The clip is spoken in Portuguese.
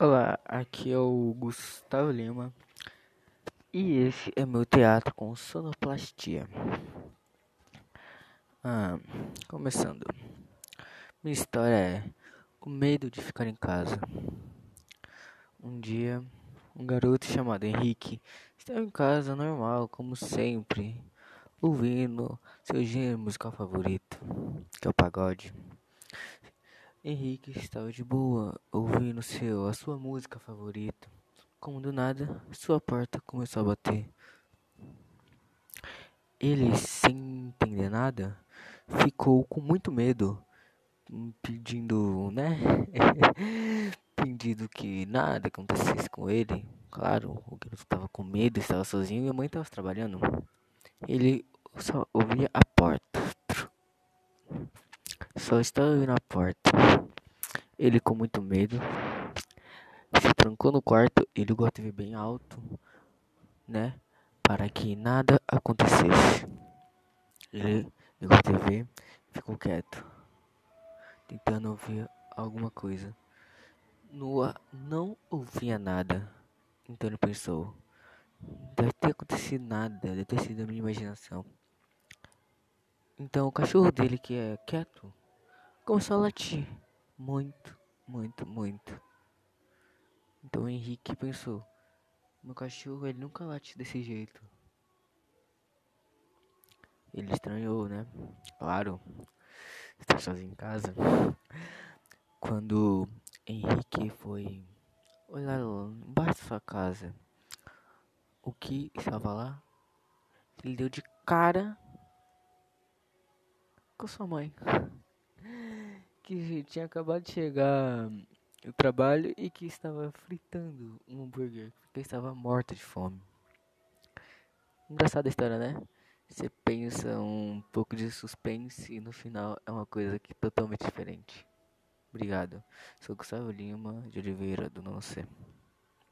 Olá, aqui é o Gustavo Lima e esse é meu teatro com sonoplastia. Ah, começando. Minha história é o medo de ficar em casa. Um dia, um garoto chamado Henrique estava em casa normal, como sempre, ouvindo seu gênero musical favorito, que é o pagode. Henrique estava de boa, ouvindo seu, a sua música favorita. Como do nada, sua porta começou a bater. Ele, sem entender nada, ficou com muito medo, pedindo, né? pedindo que nada acontecesse com ele. Claro, o garoto estava com medo, estava sozinho e a mãe estava trabalhando. Ele só ouvia a porta. Só estava ouvindo a porta. Ele com muito medo se trancou no quarto e ligou a TV bem alto, né? Para que nada acontecesse. Ele ligou a TV ficou quieto, tentando ouvir alguma coisa. Noah não ouvia nada. Então ele pensou: deve ter acontecido nada, deve ter sido a minha imaginação. Então o cachorro dele, que é quieto, latir muito, muito, muito. Então o Henrique pensou: meu cachorro ele nunca late desse jeito. Ele estranhou, né? Claro, está sozinho em casa. Quando Henrique foi olhar embaixo da sua casa, o que estava lá? Ele deu de cara com sua mãe que tinha acabado de chegar o trabalho e que estava fritando um hambúrguer porque estava morta de fome. Engraçada a história, né? Você pensa um pouco de suspense e no final é uma coisa que totalmente diferente. Obrigado. Sou Gustavo Lima de Oliveira do Sei.